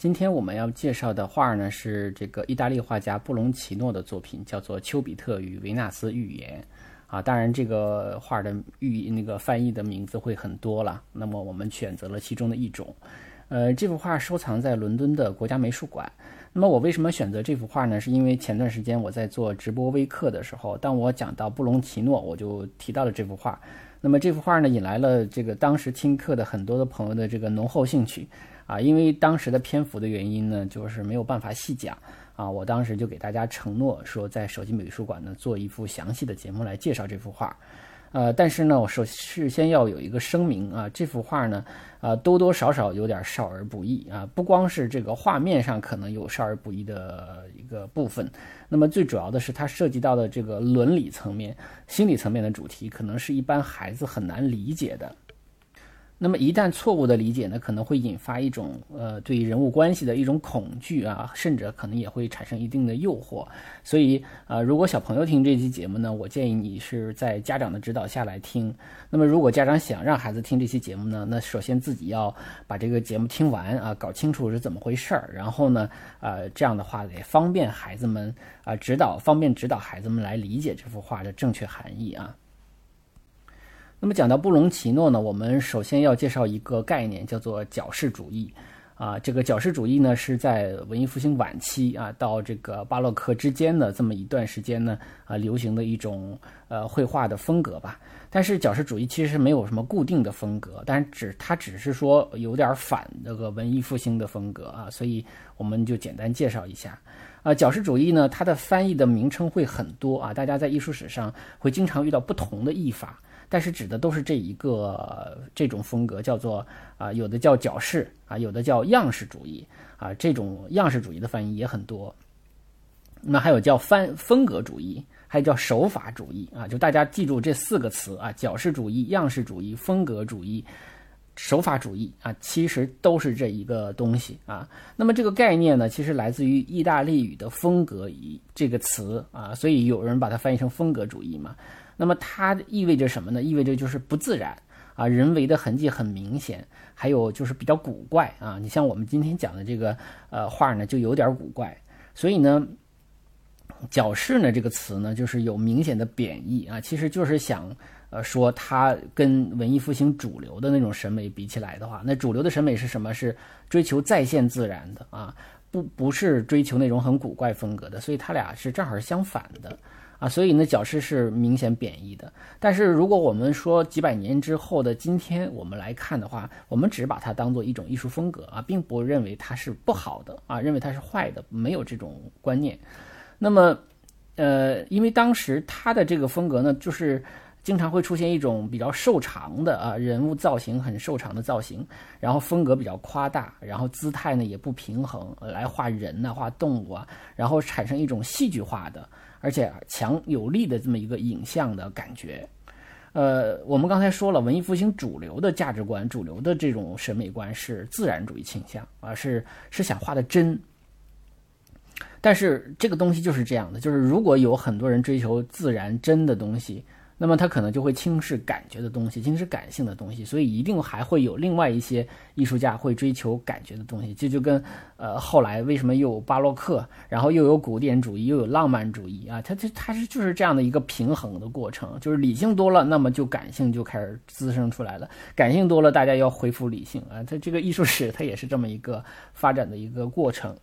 今天我们要介绍的画呢，是这个意大利画家布隆奇诺的作品，叫做《丘比特与维纳斯预言》啊。当然，这个画的寓那个翻译的名字会很多了。那么我们选择了其中的一种。呃，这幅画收藏在伦敦的国家美术馆。那么我为什么选择这幅画呢？是因为前段时间我在做直播微课的时候，当我讲到布隆奇诺，我就提到了这幅画。那么这幅画呢，引来了这个当时听课的很多的朋友的这个浓厚兴趣。啊，因为当时的篇幅的原因呢，就是没有办法细讲啊。我当时就给大家承诺说，在手机美术馆呢做一幅详细的节目来介绍这幅画。呃，但是呢，我首事先要有一个声明啊，这幅画呢，啊多多少少有点少儿不宜啊。不光是这个画面上可能有少儿不宜的一个部分，那么最主要的是它涉及到的这个伦理层面、心理层面的主题，可能是一般孩子很难理解的。那么一旦错误的理解呢，可能会引发一种呃对人物关系的一种恐惧啊，甚至可能也会产生一定的诱惑。所以啊，如果小朋友听这期节目呢，我建议你是在家长的指导下来听。那么如果家长想让孩子听这期节目呢，那首先自己要把这个节目听完啊，搞清楚是怎么回事儿，然后呢，呃，这样的话也方便孩子们啊指导，方便指导孩子们来理解这幅画的正确含义啊。那么讲到布隆奇诺呢，我们首先要介绍一个概念，叫做矫饰主义。啊，这个矫饰主义呢，是在文艺复兴晚期啊，到这个巴洛克之间的这么一段时间呢，啊，流行的一种呃绘画的风格吧。但是矫饰主义其实没有什么固定的风格，但是只它只是说有点反这个文艺复兴的风格啊，所以我们就简单介绍一下。啊，矫饰主义呢，它的翻译的名称会很多啊，大家在艺术史上会经常遇到不同的译法。但是指的都是这一个这种风格，叫做啊，有的叫矫饰啊，有的叫样式主义啊，这种样式主义的翻译也很多。那还有叫翻风格主义，还有叫手法主义啊，就大家记住这四个词啊，矫饰主义、样式主义、风格主义、手法主义啊，其实都是这一个东西啊。那么这个概念呢，其实来自于意大利语的风格一这个词啊，所以有人把它翻译成风格主义嘛。那么它意味着什么呢？意味着就是不自然啊，人为的痕迹很明显，还有就是比较古怪啊。你像我们今天讲的这个呃画呢，就有点古怪。所以呢，矫饰呢这个词呢，就是有明显的贬义啊，其实就是想呃说它跟文艺复兴主流的那种审美比起来的话，那主流的审美是什么？是追求再现自然的啊，不不是追求那种很古怪风格的。所以它俩是正好是相反的。啊，所以呢，矫饰是明显贬义的。但是如果我们说几百年之后的今天，我们来看的话，我们只把它当做一种艺术风格啊，并不认为它是不好的啊，认为它是坏的，没有这种观念。那么，呃，因为当时他的这个风格呢，就是经常会出现一种比较瘦长的啊人物造型，很瘦长的造型，然后风格比较夸大，然后姿态呢也不平衡，来画人呐，画动物啊，然后产生一种戏剧化的。而且强有力的这么一个影像的感觉，呃，我们刚才说了，文艺复兴主流的价值观、主流的这种审美观是自然主义倾向啊，是是想画的真。但是这个东西就是这样的，就是如果有很多人追求自然真的东西。那么他可能就会轻视感觉的东西，轻视感性的东西，所以一定还会有另外一些艺术家会追求感觉的东西。这就跟呃后来为什么又有巴洛克，然后又有古典主义，又有浪漫主义啊？它它它是就是这样的一个平衡的过程，就是理性多了，那么就感性就开始滋生出来了。感性多了，大家要恢复理性啊。它这个艺术史它也是这么一个发展的一个过程。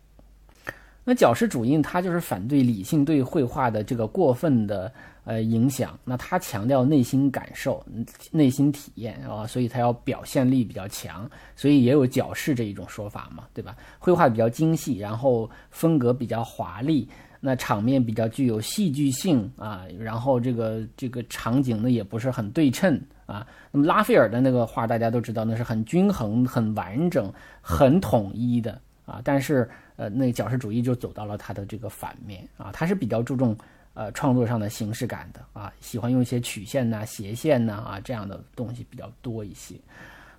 那矫饰主义它就是反对理性对绘画的这个过分的。呃，影响那他强调内心感受、内心体验啊，所以他要表现力比较强，所以也有矫饰这一种说法嘛，对吧？绘画比较精细，然后风格比较华丽，那场面比较具有戏剧性啊，然后这个这个场景呢也不是很对称啊。那么拉斐尔的那个画大家都知道，那是很均衡、很完整、很统一的啊。但是呃，那矫饰主义就走到了他的这个反面啊，他是比较注重。呃创作上的形式感的啊，喜欢用一些曲线呐、斜线呐啊这样的东西比较多一些。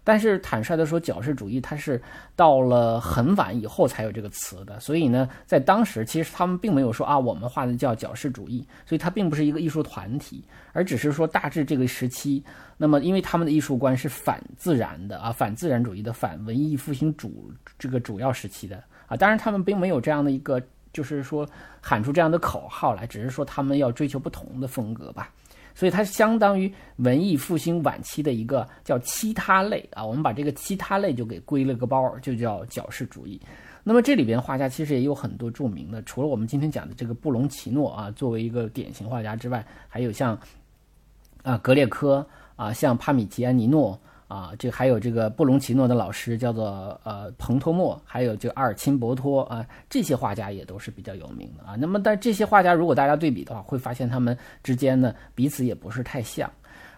但是坦率的说，矫饰主义它是到了很晚以后才有这个词的，所以呢，在当时其实他们并没有说啊，我们画的叫矫饰主义，所以它并不是一个艺术团体，而只是说大致这个时期，那么因为他们的艺术观是反自然的啊，反自然主义的反文艺复兴主这个主要时期的啊，当然他们并没有这样的一个就是说喊出这样的口号来，只是说他们要追求不同的风格吧。所以它相当于文艺复兴晚期的一个叫其他类啊，我们把这个其他类就给归了个包，就叫矫饰主义。那么这里边画家其实也有很多著名的，除了我们今天讲的这个布隆奇诺啊，作为一个典型画家之外，还有像啊格列科啊，像帕米吉安尼诺。啊，这还有这个布隆奇诺的老师叫做呃彭托莫，还有这个阿尔钦博托啊，这些画家也都是比较有名的啊。那么，但这些画家如果大家对比的话，会发现他们之间呢彼此也不是太像。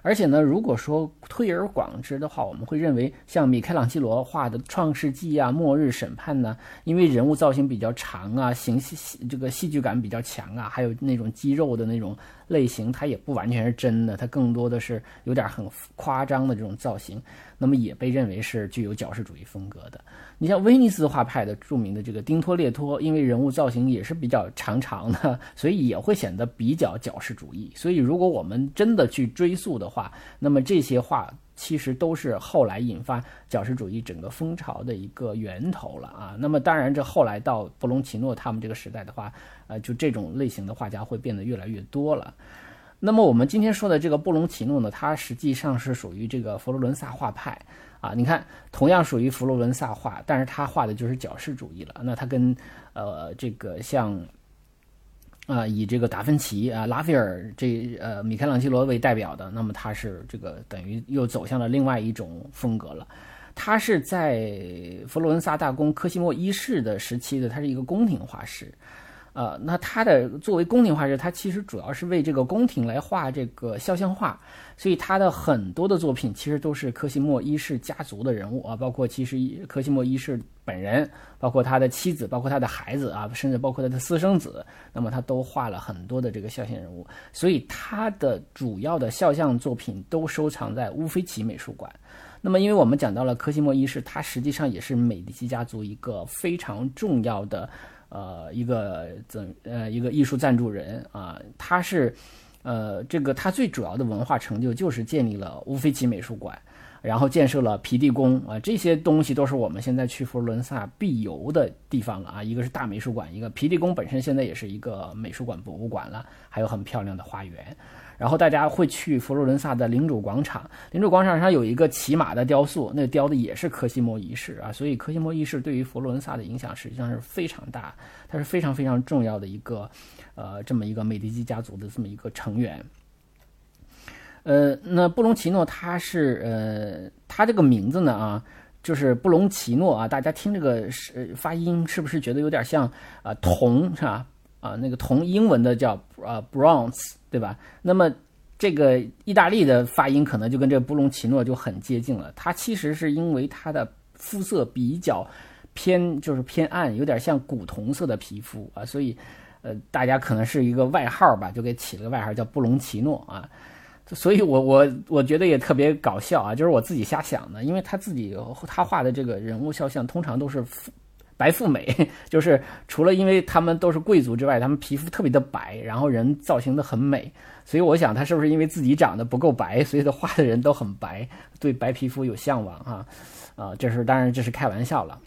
而且呢，如果说推而广之的话，我们会认为像米开朗基罗画的《创世纪》啊，《末日审判》呢，因为人物造型比较长啊，形戏这个戏剧感比较强啊，还有那种肌肉的那种类型，它也不完全是真的，它更多的是有点很夸张的这种造型，那么也被认为是具有矫饰主义风格的。你像威尼斯画派的著名的这个丁托列托，因为人物造型也是比较长长的，所以也会显得比较矫饰主义。所以如果我们真的去追溯的话，那么这些画其实都是后来引发矫饰主义整个风潮的一个源头了啊。那么当然，这后来到布隆奇诺他们这个时代的话，呃，就这种类型的画家会变得越来越多了。那么我们今天说的这个布隆奇诺呢，它实际上是属于这个佛罗伦萨画派。啊，你看，同样属于佛罗伦萨画，但是他画的就是矫饰主义了。那他跟，呃，这个像，啊，以这个达芬奇啊、拉斐尔这呃米开朗基罗为代表的，那么他是这个等于又走向了另外一种风格了。他是在佛罗伦萨大公科西莫一世的时期的，他是一个宫廷画师。呃，那他的作为宫廷画师，他其实主要是为这个宫廷来画这个肖像画，所以他的很多的作品其实都是科西莫一世家族的人物啊，包括其实科西莫一世本人，包括他的妻子，包括他的孩子啊，甚至包括他的私生子，那么他都画了很多的这个肖像人物，所以他的主要的肖像作品都收藏在乌菲齐美术馆。那么，因为我们讲到了科西莫一世，他实际上也是美第奇家族一个非常重要的。呃，一个怎呃一个艺术赞助人啊，他是，呃，这个他最主要的文化成就就是建立了乌菲齐美术馆，然后建设了皮蒂宫啊，这些东西都是我们现在去佛罗伦萨必游的地方了啊。一个是大美术馆，一个皮蒂宫本身现在也是一个美术馆博物馆了，还有很漂亮的花园。然后大家会去佛罗伦萨的领主广场，领主广场上有一个骑马的雕塑，那雕的也是科西莫一世啊，所以科西莫一世对于佛罗伦萨的影响实际上是非常大，他是非常非常重要的一个，呃，这么一个美第奇家族的这么一个成员。呃，那布隆奇诺他是呃，他这个名字呢啊，就是布隆奇诺啊，大家听这个是发音是不是觉得有点像啊铜是吧？啊，那个铜英文的叫啊 bronze。对吧？那么这个意大利的发音可能就跟这个布隆奇诺就很接近了。它其实是因为它的肤色比较偏，就是偏暗，有点像古铜色的皮肤啊，所以呃，大家可能是一个外号吧，就给起了个外号叫布隆奇诺啊。所以我我我觉得也特别搞笑啊，就是我自己瞎想的，因为他自己他画的这个人物肖像通常都是。白富美 就是除了因为他们都是贵族之外，他们皮肤特别的白，然后人造型的很美，所以我想他是不是因为自己长得不够白，所以他画的人都很白，对白皮肤有向往哈，啊，这是当然这是开玩笑了。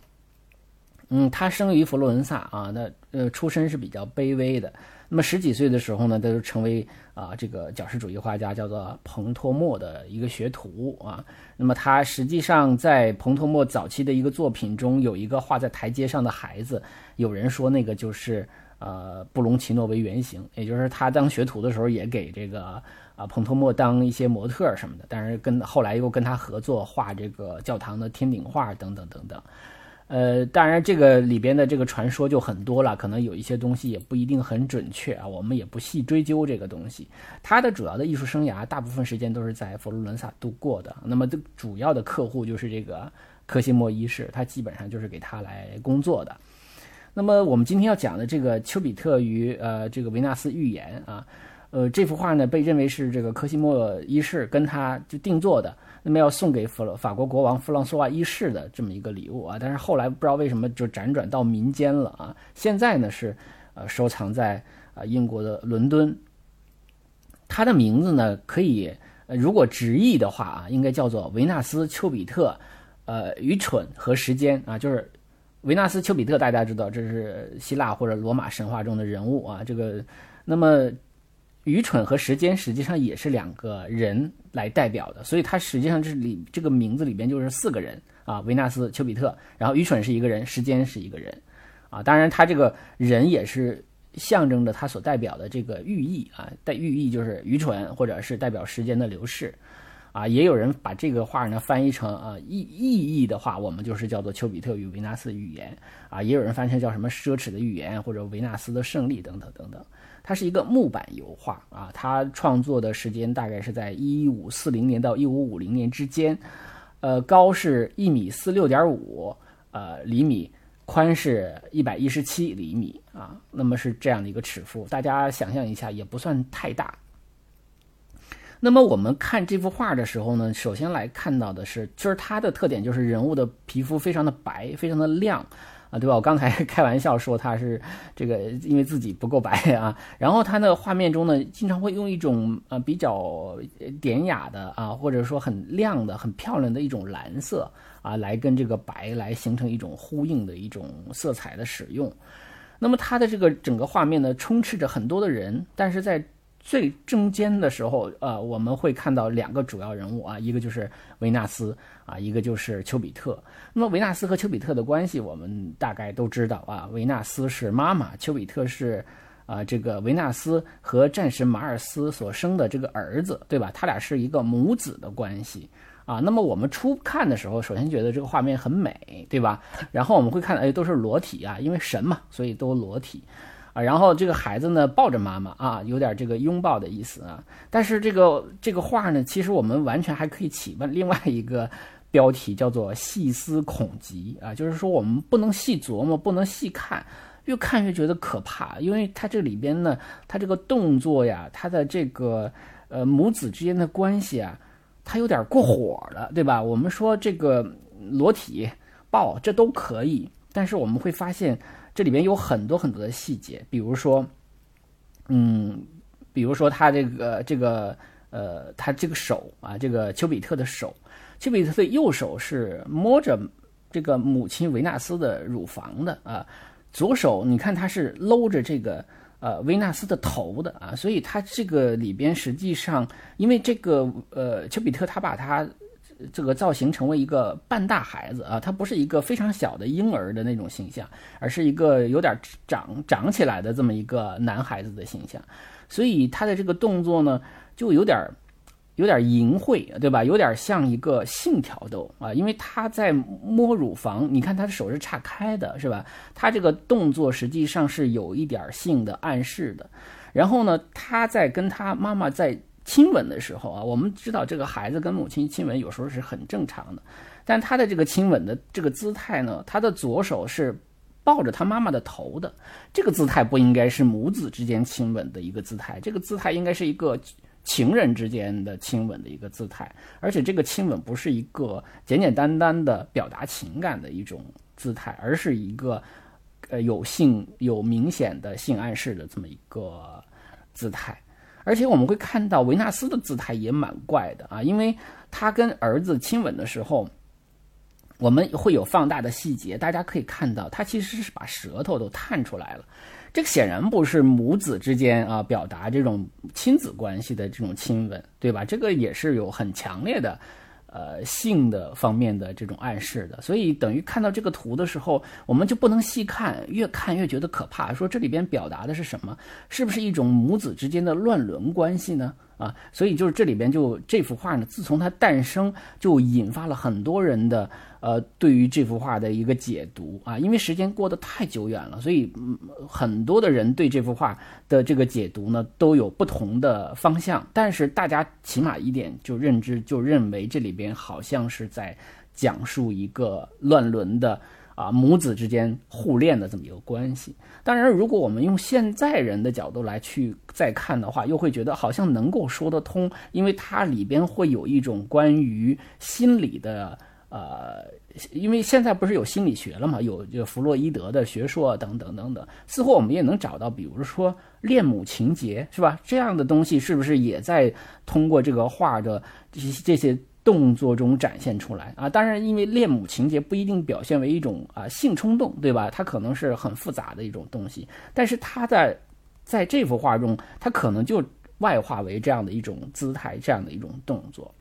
嗯，他生于佛罗伦萨啊，那呃出身是比较卑微的。那么十几岁的时候呢，他就成为啊这个矫饰主义画家，叫做彭托莫的一个学徒啊。那么他实际上在彭托莫早期的一个作品中，有一个画在台阶上的孩子，有人说那个就是呃布隆奇诺为原型，也就是他当学徒的时候也给这个啊彭托莫当一些模特什么的，但是跟后来又跟他合作画这个教堂的天顶画等等等等。呃，当然，这个里边的这个传说就很多了，可能有一些东西也不一定很准确啊，我们也不细追究这个东西。他的主要的艺术生涯，大部分时间都是在佛罗伦萨度过的。那么，主要的客户就是这个科西莫一世，他基本上就是给他来工作的。那么我们今天要讲的这个丘比特与呃这个维纳斯预言啊，呃这幅画呢被认为是这个科西莫一世跟他就定做的，那么要送给法法国国王弗朗索瓦一世的这么一个礼物啊，但是后来不知道为什么就辗转到民间了啊，现在呢是呃收藏在啊英国的伦敦。它的名字呢可以如果直译的话啊，应该叫做维纳斯丘比特，呃愚蠢和时间啊，就是。维纳斯丘比特，大家知道这是希腊或者罗马神话中的人物啊。这个，那么愚蠢和时间实际上也是两个人来代表的，所以它实际上这里这个名字里边就是四个人啊。维纳斯丘比特，然后愚蠢是一个人，时间是一个人啊。当然，他这个人也是象征着他所代表的这个寓意啊，代寓意就是愚蠢或者是代表时间的流逝。啊，也有人把这个画呢翻译成啊意意义的话，我们就是叫做丘比特与维纳斯的预言啊，也有人翻成叫什么奢侈的预言或者维纳斯的胜利等等等等。它是一个木板油画啊，它创作的时间大概是在一五四零年到一五五零年之间，呃，高是一米四六点五呃厘米，宽是一百一十七厘米啊，那么是这样的一个尺幅，大家想象一下，也不算太大。那么我们看这幅画的时候呢，首先来看到的是，就是它的特点就是人物的皮肤非常的白，非常的亮，啊，对吧？我刚才 开玩笑说他是这个，因为自己不够白啊。然后他那个画面中呢，经常会用一种呃比较典雅的啊，或者说很亮的、很漂亮的一种蓝色啊，来跟这个白来形成一种呼应的一种色彩的使用。那么它的这个整个画面呢，充斥着很多的人，但是在最中间的时候，呃，我们会看到两个主要人物啊，一个就是维纳斯啊，一个就是丘比特。那么维纳斯和丘比特的关系，我们大概都知道啊，维纳斯是妈妈，丘比特是啊，这个维纳斯和战神马尔斯所生的这个儿子，对吧？他俩是一个母子的关系啊。那么我们初看的时候，首先觉得这个画面很美，对吧？然后我们会看到，哎，都是裸体啊，因为神嘛，所以都裸体。啊，然后这个孩子呢抱着妈妈啊，有点这个拥抱的意思啊。但是这个这个画呢，其实我们完全还可以起问另外一个标题，叫做细思恐极啊，就是说我们不能细琢磨，不能细看，越看越觉得可怕，因为它这里边呢，它这个动作呀，它的这个呃母子之间的关系啊，它有点过火了，对吧？我们说这个裸体抱这都可以，但是我们会发现。这里边有很多很多的细节，比如说，嗯，比如说他这个这个呃，他这个手啊，这个丘比特的手，丘比特的右手是摸着这个母亲维纳斯的乳房的啊，左手你看他是搂着这个呃维纳斯的头的啊，所以他这个里边实际上，因为这个呃丘比特他把他。这个造型成为一个半大孩子啊，他不是一个非常小的婴儿的那种形象，而是一个有点长长起来的这么一个男孩子的形象，所以他的这个动作呢，就有点有点淫秽，对吧？有点像一个性挑逗啊，因为他在摸乳房，你看他的手是岔开的，是吧？他这个动作实际上是有一点性的暗示的。然后呢，他在跟他妈妈在。亲吻的时候啊，我们知道这个孩子跟母亲亲吻有时候是很正常的，但他的这个亲吻的这个姿态呢，他的左手是抱着他妈妈的头的，这个姿态不应该是母子之间亲吻的一个姿态，这个姿态应该是一个情人之间的亲吻的一个姿态，而且这个亲吻不是一个简简单单的表达情感的一种姿态，而是一个呃有性有明显的性暗示的这么一个姿态。而且我们会看到维纳斯的姿态也蛮怪的啊，因为他跟儿子亲吻的时候，我们会有放大的细节，大家可以看到他其实是把舌头都探出来了，这个显然不是母子之间啊表达这种亲子关系的这种亲吻，对吧？这个也是有很强烈的。呃，性的方面的这种暗示的，所以等于看到这个图的时候，我们就不能细看，越看越觉得可怕。说这里边表达的是什么？是不是一种母子之间的乱伦关系呢？啊，所以就是这里边就这幅画呢，自从它诞生，就引发了很多人的。呃，对于这幅画的一个解读啊，因为时间过得太久远了，所以很多的人对这幅画的这个解读呢都有不同的方向。但是大家起码一点就认知，就认为这里边好像是在讲述一个乱伦的啊母子之间互恋的这么一个关系。当然，如果我们用现在人的角度来去再看的话，又会觉得好像能够说得通，因为它里边会有一种关于心理的。呃，因为现在不是有心理学了嘛，有就弗洛伊德的学说等等等等，似乎我们也能找到，比如说恋母情节，是吧？这样的东西是不是也在通过这个画的这些这些动作中展现出来啊？当然，因为恋母情节不一定表现为一种啊性冲动，对吧？它可能是很复杂的一种东西，但是它在在这幅画中，它可能就外化为这样的一种姿态，这样的一种动作，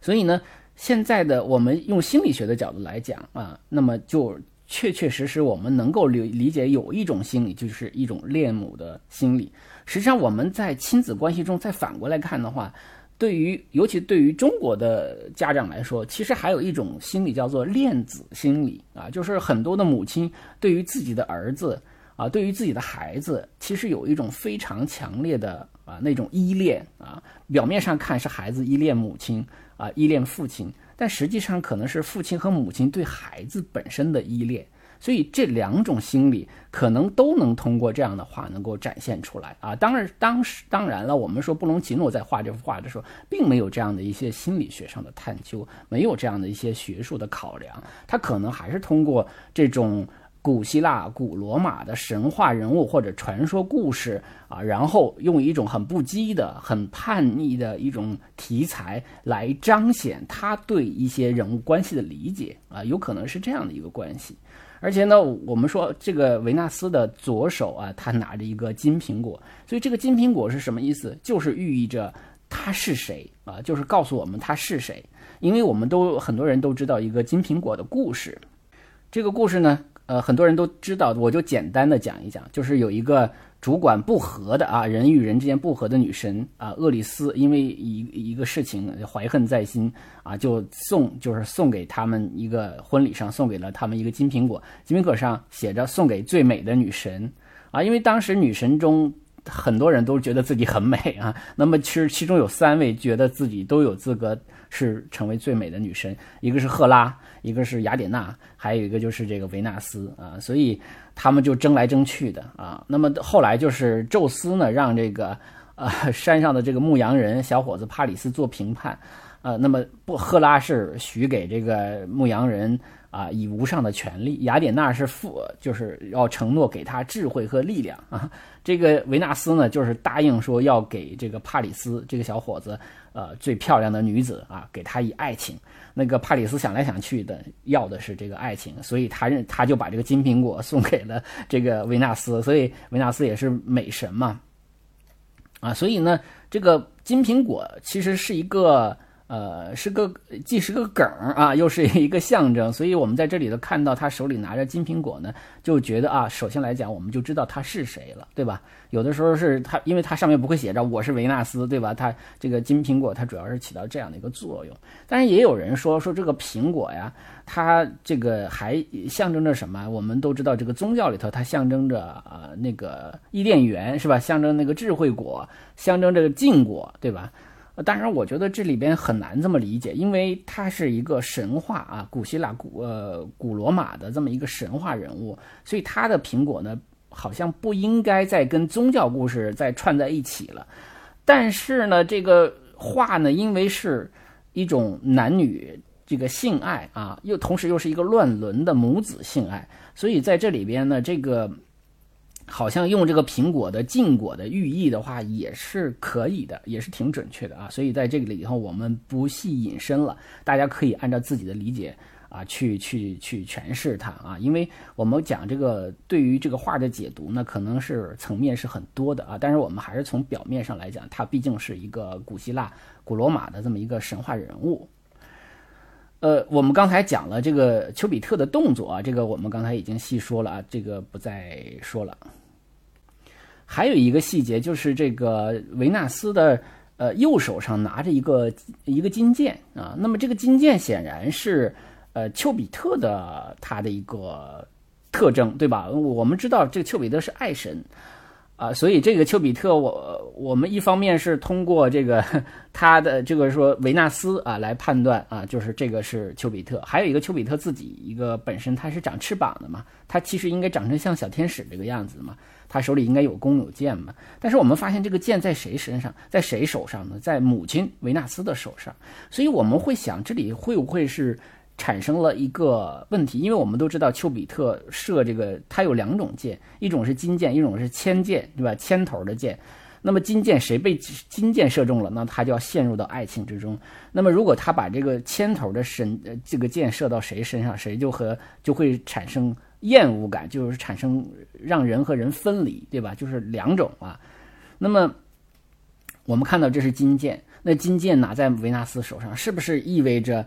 所以呢。现在的我们用心理学的角度来讲啊，那么就确确实实我们能够理理解有一种心理，就是一种恋母的心理。实际上我们在亲子关系中再反过来看的话，对于尤其对于中国的家长来说，其实还有一种心理叫做恋子心理啊，就是很多的母亲对于自己的儿子啊，对于自己的孩子，其实有一种非常强烈的啊那种依恋啊，表面上看是孩子依恋母亲。啊，依恋父亲，但实际上可能是父亲和母亲对孩子本身的依恋，所以这两种心理可能都能通过这样的话能够展现出来啊。当然，当时当然了，我们说布隆奇诺在画这幅画的时候，并没有这样的一些心理学上的探究，没有这样的一些学术的考量，他可能还是通过这种。古希腊、古罗马的神话人物或者传说故事啊，然后用一种很不羁的、很叛逆的一种题材来彰显他对一些人物关系的理解啊，有可能是这样的一个关系。而且呢，我们说这个维纳斯的左手啊，他拿着一个金苹果，所以这个金苹果是什么意思？就是寓意着他是谁啊，就是告诉我们他是谁。因为我们都很多人都知道一个金苹果的故事，这个故事呢。呃，很多人都知道，我就简单的讲一讲，就是有一个主管不和的啊，人与人之间不和的女神啊，厄里斯，因为一一个事情怀恨在心啊，就送就是送给他们一个婚礼上送给了他们一个金苹果，金苹果上写着送给最美的女神啊，因为当时女神中。很多人都觉得自己很美啊，那么其实其中有三位觉得自己都有资格是成为最美的女神，一个是赫拉，一个是雅典娜，还有一个就是这个维纳斯啊，所以他们就争来争去的啊。那么后来就是宙斯呢，让这个呃山上的这个牧羊人小伙子帕里斯做评判，呃，那么不赫拉是许给这个牧羊人。啊，以无上的权利，雅典娜是负，就是要承诺给他智慧和力量啊。这个维纳斯呢，就是答应说要给这个帕里斯这个小伙子，呃，最漂亮的女子啊，给她以爱情。那个帕里斯想来想去的，要的是这个爱情，所以他认他就把这个金苹果 送给了这个维纳斯，所以维纳斯也是美神嘛。啊，所以呢，这个金苹果其实是一个。呃，是个既是个梗啊，又是一个象征，所以我们在这里头看到他手里拿着金苹果呢，就觉得啊，首先来讲，我们就知道他是谁了，对吧？有的时候是他，因为他上面不会写着我是维纳斯，对吧？他这个金苹果，它主要是起到这样的一个作用。但是也有人说说这个苹果呀，它这个还象征着什么？我们都知道，这个宗教里头它象征着啊那个伊甸园是吧？象征那个智慧果，象征这个禁果，对吧？当然，我觉得这里边很难这么理解，因为它是一个神话啊，古希腊、古呃古罗马的这么一个神话人物，所以他的苹果呢，好像不应该再跟宗教故事再串在一起了。但是呢，这个画呢，因为是一种男女这个性爱啊，又同时又是一个乱伦的母子性爱，所以在这里边呢，这个。好像用这个苹果的禁果的寓意的话，也是可以的，也是挺准确的啊。所以在这个里头，我们不细引申了，大家可以按照自己的理解啊，去去去诠释它啊。因为我们讲这个对于这个画的解读呢，可能是层面是很多的啊。但是我们还是从表面上来讲，它毕竟是一个古希腊、古罗马的这么一个神话人物。呃，我们刚才讲了这个丘比特的动作啊，这个我们刚才已经细说了啊，这个不再说了。还有一个细节就是这个维纳斯的呃右手上拿着一个一个金剑啊，那么这个金剑显然是呃丘比特的他的一个特征，对吧？我们知道这个丘比特是爱神，啊，所以这个丘比特，我我们一方面是通过这个他的这个说维纳斯啊来判断啊，就是这个是丘比特，还有一个丘比特自己一个本身它是长翅膀的嘛，它其实应该长成像小天使这个样子嘛，他手里应该有弓有箭嘛，但是我们发现这个箭在谁身上，在谁手上呢？在母亲维纳斯的手上，所以我们会想这里会不会是？产生了一个问题，因为我们都知道丘比特射这个，它有两种箭，一种是金箭，一种是铅箭，对吧？铅头的箭。那么金箭谁被金箭射中了，那他就要陷入到爱情之中。那么如果他把这个铅头的身这个箭射到谁身上，谁就和就会产生厌恶感，就是产生让人和人分离，对吧？就是两种啊。那么我们看到这是金箭，那金箭拿在维纳斯手上，是不是意味着？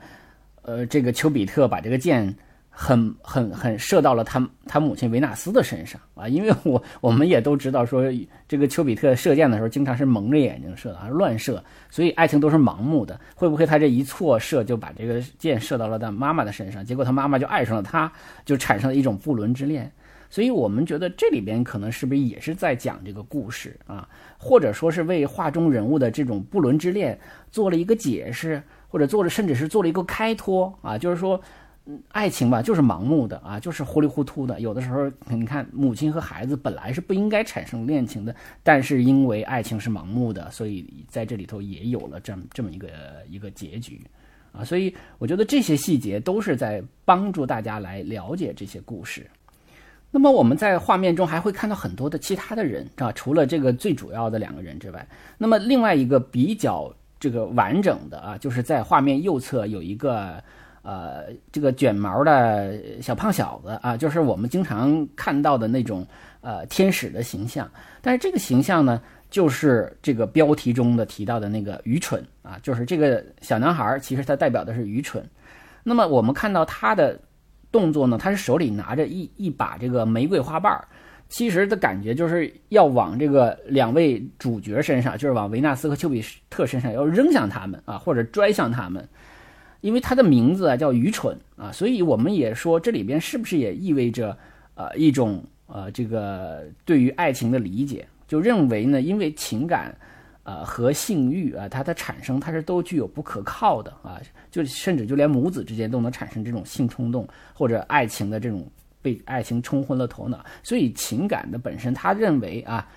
呃，这个丘比特把这个箭很很很射到了他他母亲维纳斯的身上啊，因为我我们也都知道说，这个丘比特射箭的时候经常是蒙着眼睛射的，乱射，所以爱情都是盲目的。会不会他这一错射就把这个箭射到了他妈妈的身上，结果他妈妈就爱上了他，就产生了一种不伦之恋？所以我们觉得这里边可能是不是也是在讲这个故事啊，或者说是为画中人物的这种不伦之恋做了一个解释？或者做了，甚至是做了一个开脱啊，就是说，爱情吧，就是盲目的啊，就是糊里糊涂的。有的时候，你看，母亲和孩子本来是不应该产生恋情的，但是因为爱情是盲目的，所以在这里头也有了这么这么一个一个结局啊。所以我觉得这些细节都是在帮助大家来了解这些故事。那么我们在画面中还会看到很多的其他的人啊，除了这个最主要的两个人之外，那么另外一个比较。这个完整的啊，就是在画面右侧有一个呃，这个卷毛的小胖小子啊，就是我们经常看到的那种呃天使的形象。但是这个形象呢，就是这个标题中的提到的那个愚蠢啊，就是这个小男孩，其实他代表的是愚蠢。那么我们看到他的动作呢，他是手里拿着一一把这个玫瑰花瓣儿。其实的感觉就是要往这个两位主角身上，就是往维纳斯和丘比特身上要扔向他们啊，或者拽向他们，因为他的名字啊叫愚蠢啊，所以我们也说这里边是不是也意味着呃一种呃这个对于爱情的理解，就认为呢，因为情感呃和性欲啊它的产生它是都具有不可靠的啊，就甚至就连母子之间都能产生这种性冲动或者爱情的这种。被爱情冲昏了头脑，所以情感的本身，他认为啊，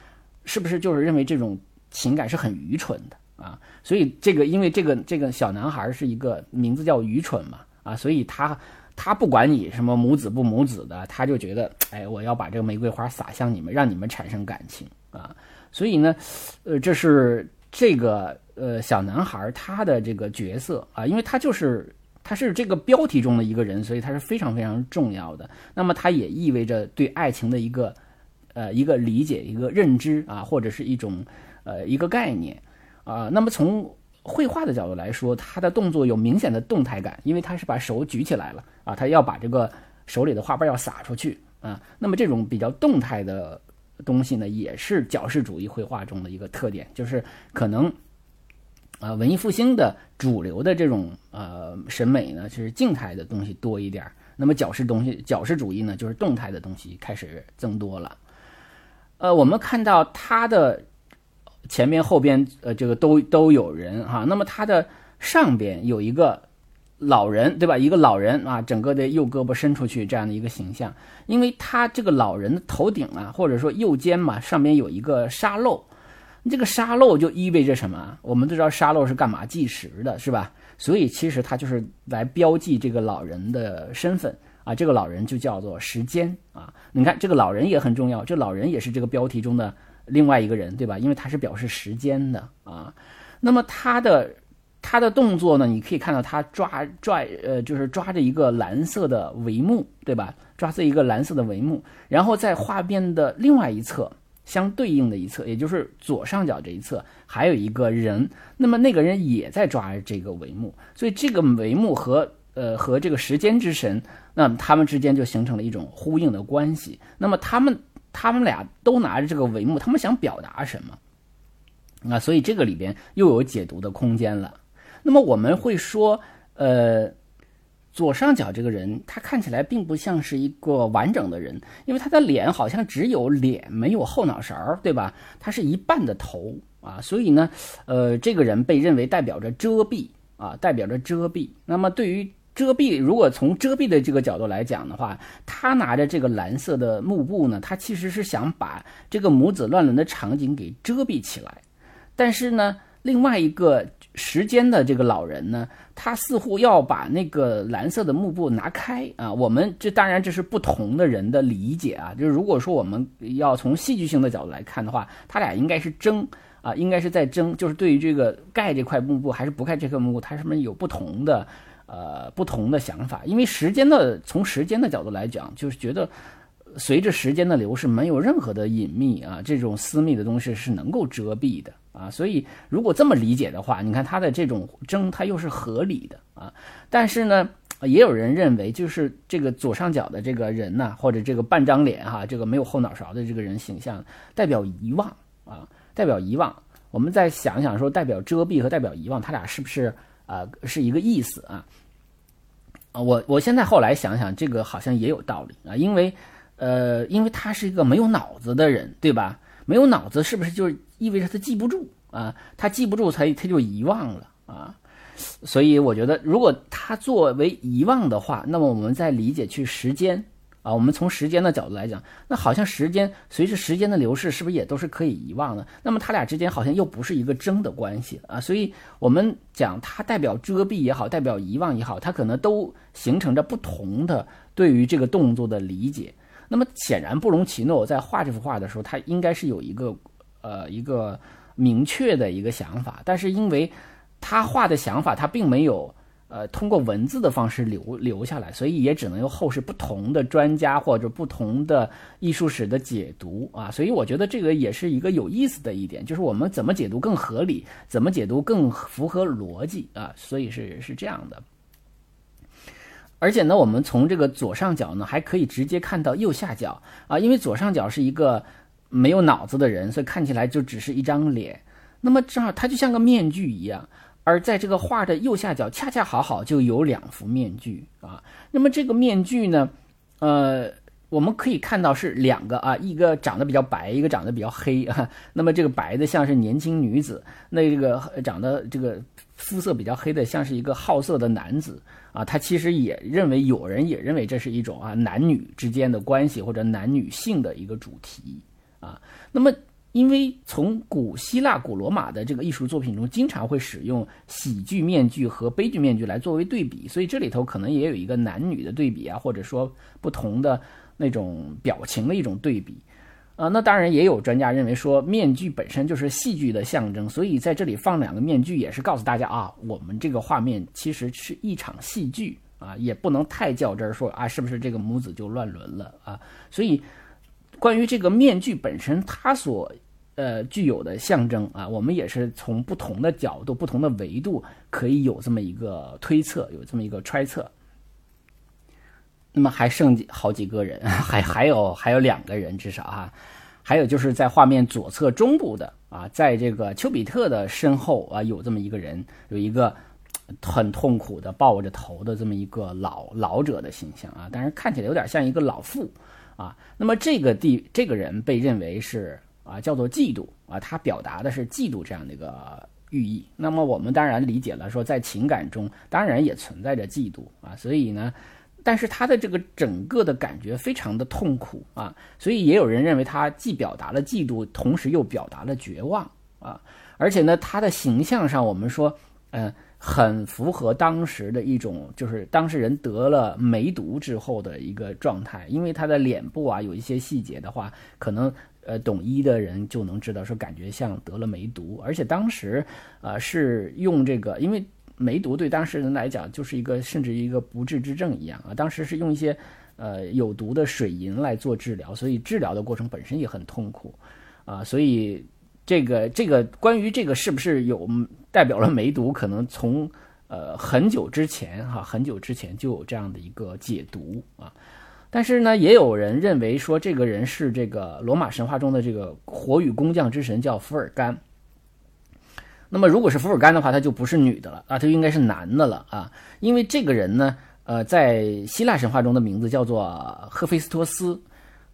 是不是就是认为这种情感是很愚蠢的啊？所以这个，因为这个这个小男孩是一个名字叫愚蠢嘛啊，所以他他不管你什么母子不母子的，他就觉得哎，我要把这个玫瑰花洒向你们，让你们产生感情啊。所以呢，呃，这是这个呃小男孩他的这个角色啊，因为他就是。他是这个标题中的一个人，所以他是非常非常重要的。那么，他也意味着对爱情的一个，呃，一个理解、一个认知啊，或者是一种，呃，一个概念啊。那么，从绘画的角度来说，他的动作有明显的动态感，因为他是把手举起来了啊，他要把这个手里的花瓣要撒出去啊。那么，这种比较动态的东西呢，也是矫饰主义绘画中的一个特点，就是可能。啊，文艺复兴的主流的这种呃审美呢，是静态的东西多一点。那么矫饰东西，矫饰主义呢，就是动态的东西开始增多了。呃，我们看到它的前边、后边，呃，这个都都有人哈。那么它的上边有一个老人，对吧？一个老人啊，整个的右胳膊伸出去这样的一个形象，因为他这个老人的头顶啊，或者说右肩嘛，上边有一个沙漏。这个沙漏就意味着什么？我们都知道沙漏是干嘛计时的，是吧？所以其实它就是来标记这个老人的身份啊。这个老人就叫做时间啊。你看这个老人也很重要，这老人也是这个标题中的另外一个人，对吧？因为他是表示时间的啊。那么他的他的动作呢？你可以看到他抓拽呃，就是抓着一个蓝色的帷幕，对吧？抓着一个蓝色的帷幕，然后在画面的另外一侧。相对应的一侧，也就是左上角这一侧，还有一个人，那么那个人也在抓这个帷幕，所以这个帷幕和呃和这个时间之神，那他们之间就形成了一种呼应的关系。那么他们他们俩都拿着这个帷幕，他们想表达什么？啊，所以这个里边又有解读的空间了。那么我们会说，呃，左上角这个人，他看起来并不像是一个完整的人，因为他的脸好像只有脸没有后脑勺，对吧？他是一半的头啊，所以呢，呃，这个人被认为代表着遮蔽啊，代表着遮蔽。那么对于遮蔽，如果从遮蔽的这个角度来讲的话，他拿着这个蓝色的幕布呢，他其实是想把这个母子乱伦的场景给遮蔽起来，但是呢，另外一个。时间的这个老人呢，他似乎要把那个蓝色的幕布拿开啊。我们这当然这是不同的人的理解啊。就是如果说我们要从戏剧性的角度来看的话，他俩应该是争啊，应该是在争，就是对于这个盖这块幕布还是不盖这块幕布，他是不是有不同的呃不同的想法？因为时间的从时间的角度来讲，就是觉得。随着时间的流逝，没有任何的隐秘啊，这种私密的东西是能够遮蔽的啊。所以，如果这么理解的话，你看他的这种争，他又是合理的啊。但是呢，也有人认为，就是这个左上角的这个人呢，或者这个半张脸哈，这个没有后脑勺的这个人形象，代表遗忘啊，代表遗忘。我们再想想说，代表遮蔽和代表遗忘，他俩是不是啊是一个意思啊？啊，我我现在后来想想，这个好像也有道理啊，因为。呃，因为他是一个没有脑子的人，对吧？没有脑子是不是就是意味着他记不住啊？他记不住，他他就遗忘了啊。所以我觉得，如果他作为遗忘的话，那么我们再理解去时间啊，我们从时间的角度来讲，那好像时间随着时间的流逝，是不是也都是可以遗忘的？那么他俩之间好像又不是一个争的关系啊。所以我们讲它代表遮蔽也好，代表遗忘也好，它可能都形成着不同的对于这个动作的理解。那么显然，布隆奇诺在画这幅画的时候，他应该是有一个，呃，一个明确的一个想法，但是因为他画的想法他并没有，呃，通过文字的方式留留下来，所以也只能由后世不同的专家或者不同的艺术史的解读啊，所以我觉得这个也是一个有意思的一点，就是我们怎么解读更合理，怎么解读更符合逻辑啊，所以是是这样的。而且呢，我们从这个左上角呢，还可以直接看到右下角啊，因为左上角是一个没有脑子的人，所以看起来就只是一张脸。那么正好他就像个面具一样，而在这个画的右下角，恰恰好好就有两幅面具啊。那么这个面具呢，呃，我们可以看到是两个啊，一个长得比较白，一个长得比较黑啊。那么这个白的像是年轻女子，那这个长得这个肤色比较黑的像是一个好色的男子。啊，他其实也认为，有人也认为这是一种啊男女之间的关系或者男女性的一个主题啊。那么，因为从古希腊、古罗马的这个艺术作品中，经常会使用喜剧面具和悲剧面具来作为对比，所以这里头可能也有一个男女的对比啊，或者说不同的那种表情的一种对比。啊，那当然也有专家认为说，面具本身就是戏剧的象征，所以在这里放两个面具也是告诉大家啊，我们这个画面其实是一场戏剧啊，也不能太较真儿说啊，是不是这个母子就乱伦了啊？所以，关于这个面具本身它所呃具有的象征啊，我们也是从不同的角度、不同的维度可以有这么一个推测，有这么一个揣测。那么还剩几好几个人，还还有还有两个人至少哈，还有就是在画面左侧中部的啊，在这个丘比特的身后啊，有这么一个人，有一个很痛苦的抱着头的这么一个老老者的形象啊，但是看起来有点像一个老妇啊。那么这个地这个人被认为是啊叫做嫉妒啊，他表达的是嫉妒这样的一个寓意。那么我们当然理解了，说在情感中当然也存在着嫉妒啊，所以呢。但是他的这个整个的感觉非常的痛苦啊，所以也有人认为他既表达了嫉妒，同时又表达了绝望啊。而且呢，他的形象上，我们说，嗯，很符合当时的一种，就是当事人得了梅毒之后的一个状态。因为他的脸部啊，有一些细节的话，可能呃，懂医的人就能知道，说感觉像得了梅毒。而且当时啊，是用这个，因为。梅毒对当事人来讲就是一个甚至一个不治之症一样啊！当时是用一些呃有毒的水银来做治疗，所以治疗的过程本身也很痛苦啊！所以这个这个关于这个是不是有代表了梅毒，可能从呃很久之前哈很久之前就有这样的一个解读啊！但是呢，也有人认为说这个人是这个罗马神话中的这个火与工匠之神，叫福尔甘。那么，如果是福尔甘的话，他就不是女的了啊，他就应该是男的了啊，因为这个人呢，呃，在希腊神话中的名字叫做赫菲斯托斯，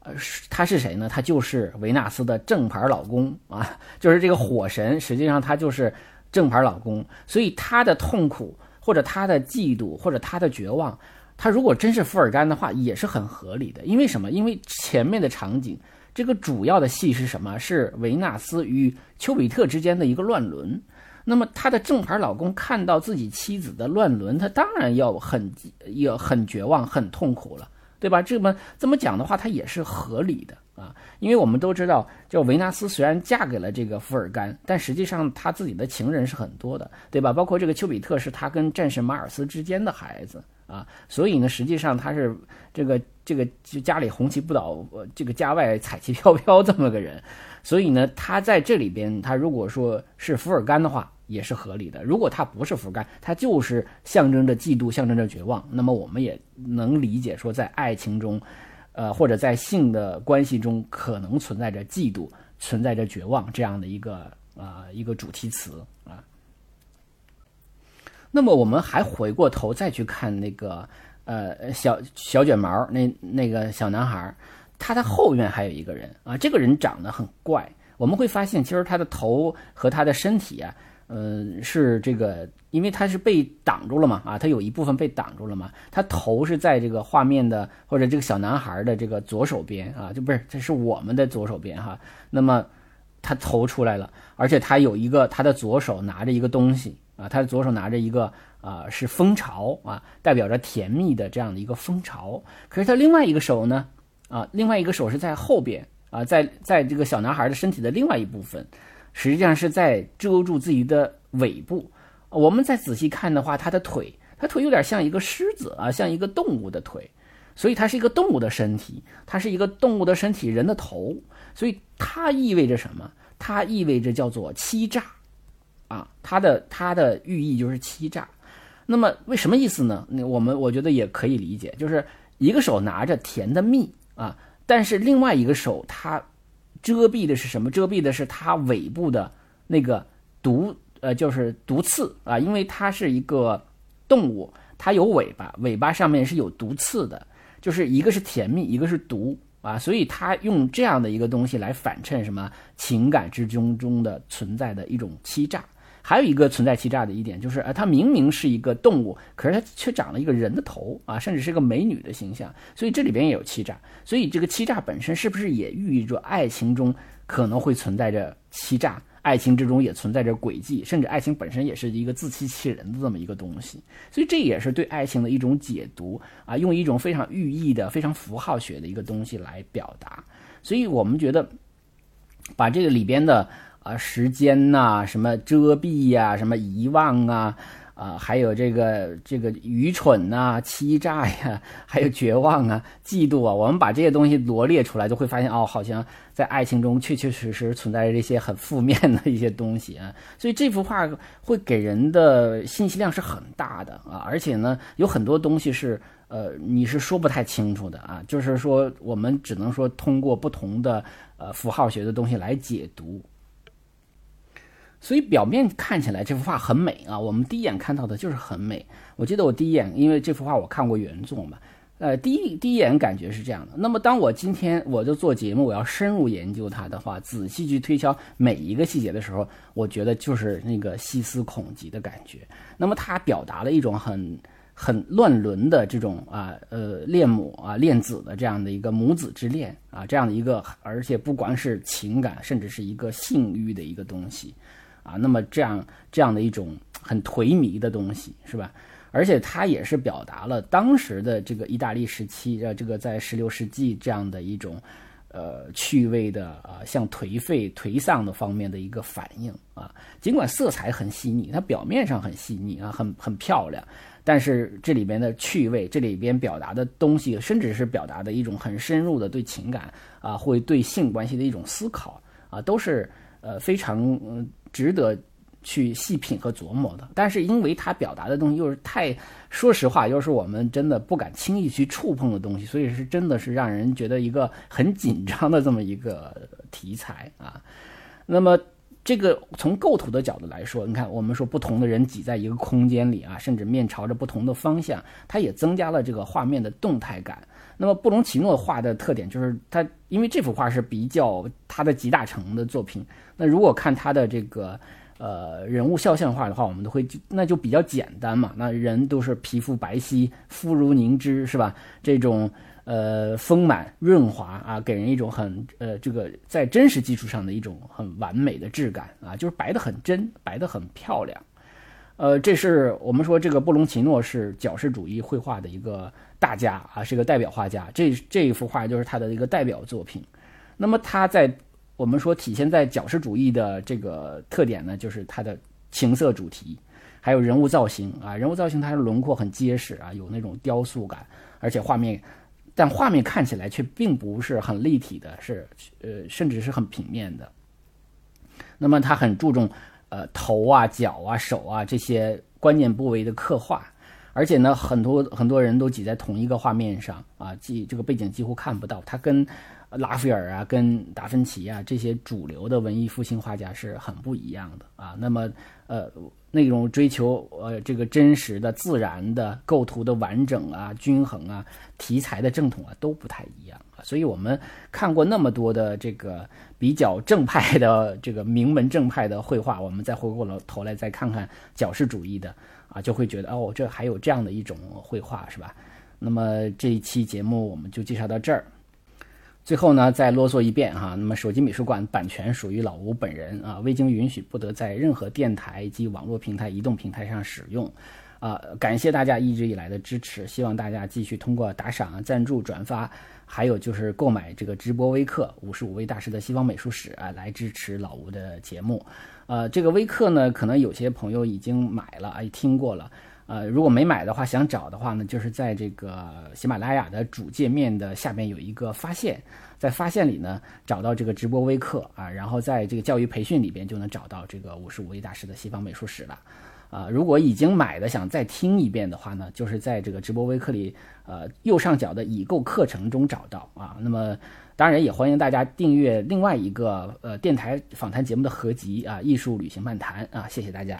呃，他是谁呢？他就是维纳斯的正牌老公啊，就是这个火神，实际上他就是正牌老公，所以他的痛苦或者他的嫉妒或者他的绝望，他如果真是福尔甘的话，也是很合理的。因为什么？因为前面的场景，这个主要的戏是什么？是维纳斯与丘比特之间的一个乱伦。那么他的正牌老公看到自己妻子的乱伦，他当然要很要很绝望、很痛苦了，对吧？这么这么讲的话，他也是合理的啊。因为我们都知道，就维纳斯虽然嫁给了这个福尔甘，但实际上他自己的情人是很多的，对吧？包括这个丘比特是他跟战神马尔斯之间的孩子啊。所以呢，实际上他是这个这个家里红旗不倒，这个家外彩旗飘飘这么个人。所以呢，他在这里边，他如果说是福尔甘的话，也是合理的。如果他不是福尔甘，他就是象征着嫉妒，象征着绝望，那么我们也能理解说，在爱情中，呃，或者在性的关系中，可能存在着嫉妒，存在着绝望这样的一个啊一个主题词啊。那么我们还回过头再去看那个呃小小卷毛那那个小男孩。他的后院还有一个人啊，这个人长得很怪。我们会发现，其实他的头和他的身体啊，嗯，是这个，因为他是被挡住了嘛，啊，他有一部分被挡住了嘛。他头是在这个画面的或者这个小男孩的这个左手边啊，就不是，这是我们的左手边哈。那么他头出来了，而且他有一个他的左手拿着一个东西啊，他的左手拿着一个啊，是蜂巢啊，代表着甜蜜的这样的一个蜂巢。可是他另外一个手呢？啊，另外一个手是在后边啊，在在这个小男孩的身体的另外一部分，实际上是在遮住自己的尾部。我们再仔细看的话，他的腿，他腿有点像一个狮子啊，像一个动物的腿，所以它是一个动物的身体，它是一个动物的身体，人的头，所以它意味着什么？它意味着叫做欺诈啊，它的它的寓意就是欺诈。那么为什么意思呢？那我们我觉得也可以理解，就是一个手拿着甜的蜜。啊，但是另外一个手，它遮蔽的是什么？遮蔽的是它尾部的那个毒，呃，就是毒刺啊，因为它是一个动物，它有尾巴，尾巴上面是有毒刺的，就是一个是甜蜜，一个是毒啊，所以它用这样的一个东西来反衬什么情感之中中的存在的一种欺诈。还有一个存在欺诈的一点就是，呃，它明明是一个动物，可是它却长了一个人的头啊，甚至是个美女的形象，所以这里边也有欺诈。所以这个欺诈本身是不是也寓意着爱情中可能会存在着欺诈？爱情之中也存在着诡计，甚至爱情本身也是一个自欺欺人的这么一个东西。所以这也是对爱情的一种解读啊，用一种非常寓意的、非常符号学的一个东西来表达。所以我们觉得把这个里边的。啊，时间呐，什么遮蔽呀，什么遗忘啊，啊，还有这个这个愚蠢呐，欺诈呀，还有绝望啊，嫉妒啊，我们把这些东西罗列出来，就会发现哦，好像在爱情中确确实实存在着这些很负面的一些东西啊。所以这幅画会给人的信息量是很大的啊，而且呢，有很多东西是呃，你是说不太清楚的啊，就是说我们只能说通过不同的呃符号学的东西来解读。所以表面看起来这幅画很美啊，我们第一眼看到的就是很美。我记得我第一眼，因为这幅画我看过原作嘛，呃，第一第一眼感觉是这样的。那么当我今天我就做节目，我要深入研究它的话，仔细去推敲每一个细节的时候，我觉得就是那个细思恐极的感觉。那么它表达了一种很很乱伦的这种啊呃恋母啊恋子的这样的一个母子之恋啊这样的一个，而且不光是情感，甚至是一个性欲的一个东西。啊，那么这样这样的一种很颓靡的东西，是吧？而且它也是表达了当时的这个意大利时期，呃，这个在十六世纪这样的一种，呃，趣味的啊，像颓废、颓丧的方面的一个反应啊。尽管色彩很细腻，它表面上很细腻啊，很很漂亮，但是这里边的趣味，这里边表达的东西，甚至是表达的一种很深入的对情感啊，会对性关系的一种思考啊，都是呃非常嗯。值得去细品和琢磨的，但是因为它表达的东西又是太，说实话，又是我们真的不敢轻易去触碰的东西，所以是真的是让人觉得一个很紧张的这么一个题材啊。那么这个从构图的角度来说，你看我们说不同的人挤在一个空间里啊，甚至面朝着不同的方向，它也增加了这个画面的动态感。那么布隆奇诺画的特点就是他，因为这幅画是比较他的集大成的作品。那如果看他的这个呃人物肖像画的话，我们都会那就比较简单嘛。那人都是皮肤白皙，肤如凝脂，是吧？这种呃丰满润滑啊，给人一种很呃这个在真实基础上的一种很完美的质感啊，就是白的很真，白的很漂亮。呃，这是我们说这个布隆奇诺是矫饰主义绘画的一个。大家啊，是个代表画家，这这一幅画就是他的一个代表作品。那么他在我们说体现在矫饰主义的这个特点呢，就是他的情色主题，还有人物造型啊，人物造型它的轮廓很结实啊，有那种雕塑感，而且画面，但画面看起来却并不是很立体的，是呃，甚至是很平面的。那么他很注重呃头啊、脚啊、手啊这些关键部位的刻画。而且呢，很多很多人都挤在同一个画面上啊，几这个背景几乎看不到。他跟拉斐尔啊、跟达芬奇啊这些主流的文艺复兴画家是很不一样的啊。那么，呃，那种追求呃这个真实的、自然的构图的完整啊、均衡啊、题材的正统啊都不太一样啊。所以我们看过那么多的这个比较正派的这个名门正派的绘画，我们再回过了头来再看看矫饰主义的。啊，就会觉得哦，这还有这样的一种绘画是吧？那么这一期节目我们就介绍到这儿。最后呢，再啰嗦一遍哈，那么手机美术馆版权属于老吴本人啊，未经允许不得在任何电台及网络平台、移动平台上使用。啊，感谢大家一直以来的支持，希望大家继续通过打赏、赞助、转发，还有就是购买这个直播微课《五十五位大师的西方美术史》啊，来支持老吴的节目。呃，这个微课呢，可能有些朋友已经买了啊，听过了。呃，如果没买的话，想找的话呢，就是在这个喜马拉雅的主界面的下边有一个发现，在发现里呢找到这个直播微课啊，然后在这个教育培训里边就能找到这个五十五位大师的西方美术史了。啊，如果已经买的想再听一遍的话呢，就是在这个直播微课里，呃，右上角的已购课程中找到啊。那么。当然也欢迎大家订阅另外一个呃电台访谈节目的合集啊，艺术旅行漫谈啊，谢谢大家。